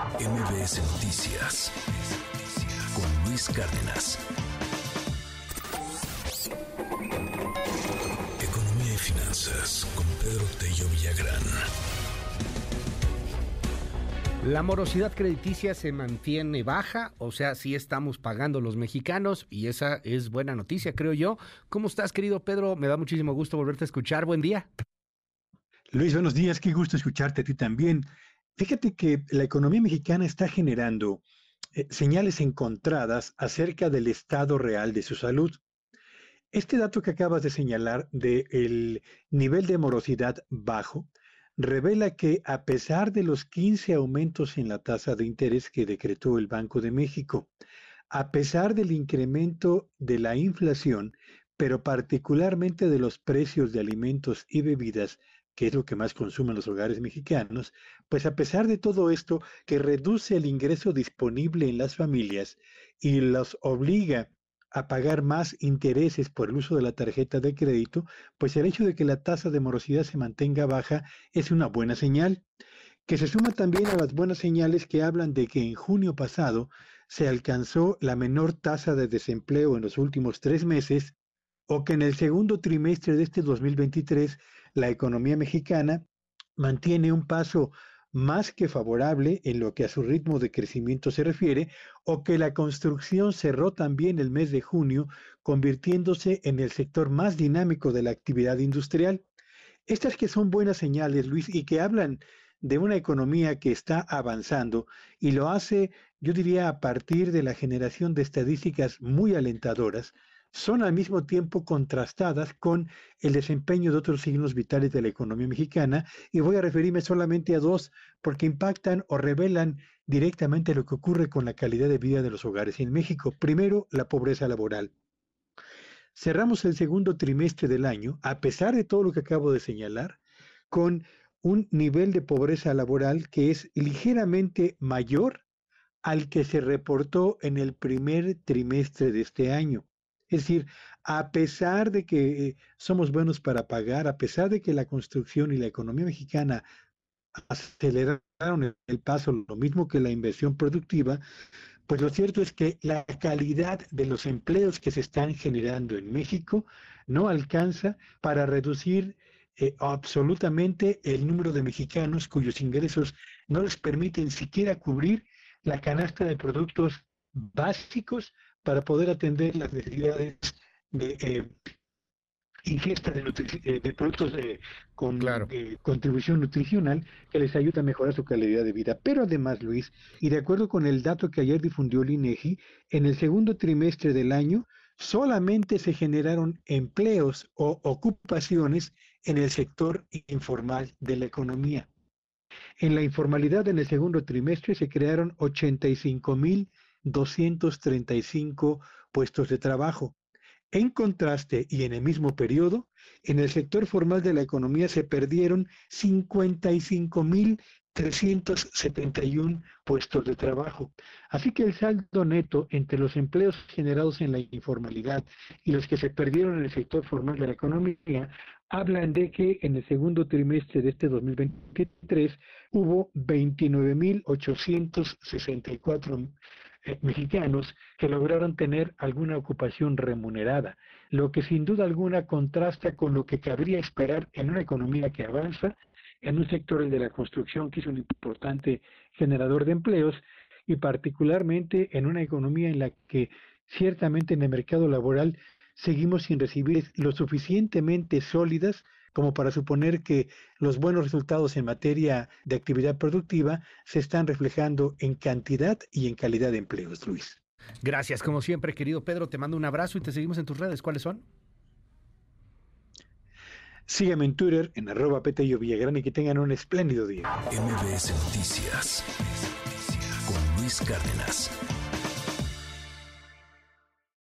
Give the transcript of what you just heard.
MBS Noticias con Luis Cárdenas. Economía y finanzas con Pedro Tello Villagrán. La morosidad crediticia se mantiene baja, o sea, sí estamos pagando los mexicanos y esa es buena noticia, creo yo. ¿Cómo estás, querido Pedro? Me da muchísimo gusto volverte a escuchar. Buen día. Luis, buenos días. Qué gusto escucharte a ti también. Fíjate que la economía mexicana está generando eh, señales encontradas acerca del estado real de su salud. Este dato que acabas de señalar del nivel de morosidad bajo revela que a pesar de los 15 aumentos en la tasa de interés que decretó el Banco de México, a pesar del incremento de la inflación, pero particularmente de los precios de alimentos y bebidas, que es lo que más consumen los hogares mexicanos, pues a pesar de todo esto que reduce el ingreso disponible en las familias y los obliga a pagar más intereses por el uso de la tarjeta de crédito, pues el hecho de que la tasa de morosidad se mantenga baja es una buena señal, que se suma también a las buenas señales que hablan de que en junio pasado se alcanzó la menor tasa de desempleo en los últimos tres meses, o que en el segundo trimestre de este 2023 la economía mexicana mantiene un paso más que favorable en lo que a su ritmo de crecimiento se refiere, o que la construcción cerró también el mes de junio, convirtiéndose en el sector más dinámico de la actividad industrial. Estas que son buenas señales, Luis, y que hablan de una economía que está avanzando y lo hace, yo diría, a partir de la generación de estadísticas muy alentadoras, son al mismo tiempo contrastadas con el desempeño de otros signos vitales de la economía mexicana y voy a referirme solamente a dos porque impactan o revelan directamente lo que ocurre con la calidad de vida de los hogares en México. Primero, la pobreza laboral. Cerramos el segundo trimestre del año, a pesar de todo lo que acabo de señalar, con un nivel de pobreza laboral que es ligeramente mayor al que se reportó en el primer trimestre de este año. Es decir, a pesar de que eh, somos buenos para pagar, a pesar de que la construcción y la economía mexicana aceleraron el paso, lo mismo que la inversión productiva, pues lo cierto es que la calidad de los empleos que se están generando en México no alcanza para reducir eh, absolutamente el número de mexicanos cuyos ingresos no les permiten siquiera cubrir la canasta de productos básicos para poder atender las necesidades de eh, ingesta de, eh, productos con eh, contribución nutricional que les ayuda a mejorar su calidad de vida. Pero además, Luis, y de acuerdo con el dato que ayer difundió el INEGI, en el segundo trimestre del año solamente se generaron empleos o ocupaciones en el sector informal de la economía. En la informalidad en el segundo trimestre se crearon 85 mil 235 puestos de trabajo. En contraste y en el mismo periodo, en el sector formal de la economía se perdieron 55.371 puestos de trabajo. Así que el saldo neto entre los empleos generados en la informalidad y los que se perdieron en el sector formal de la economía hablan de que en el segundo trimestre de este 2023 hubo 29.864 eh, mexicanos que lograron tener alguna ocupación remunerada, lo que sin duda alguna contrasta con lo que cabría esperar en una economía que avanza, en un sector de la construcción que es un importante generador de empleos y particularmente en una economía en la que ciertamente en el mercado laboral seguimos sin recibir lo suficientemente sólidas como para suponer que los buenos resultados en materia de actividad productiva se están reflejando en cantidad y en calidad de empleos, Luis. Gracias, como siempre, querido Pedro. Te mando un abrazo y te seguimos en tus redes. ¿Cuáles son? Sígueme en Twitter, en arroba Petello Villagrán y que tengan un espléndido día. MBS Noticias con Luis Cárdenas.